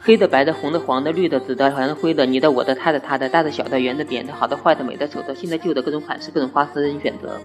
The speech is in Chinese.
黑的、白的、红的、黄的、绿的、紫的、蓝的、灰的，你的、我的、他的、他的，大的、小的、圆的、扁的、好的、坏的、美的、丑的、新的、旧的，各种款式、各种花色任你选择。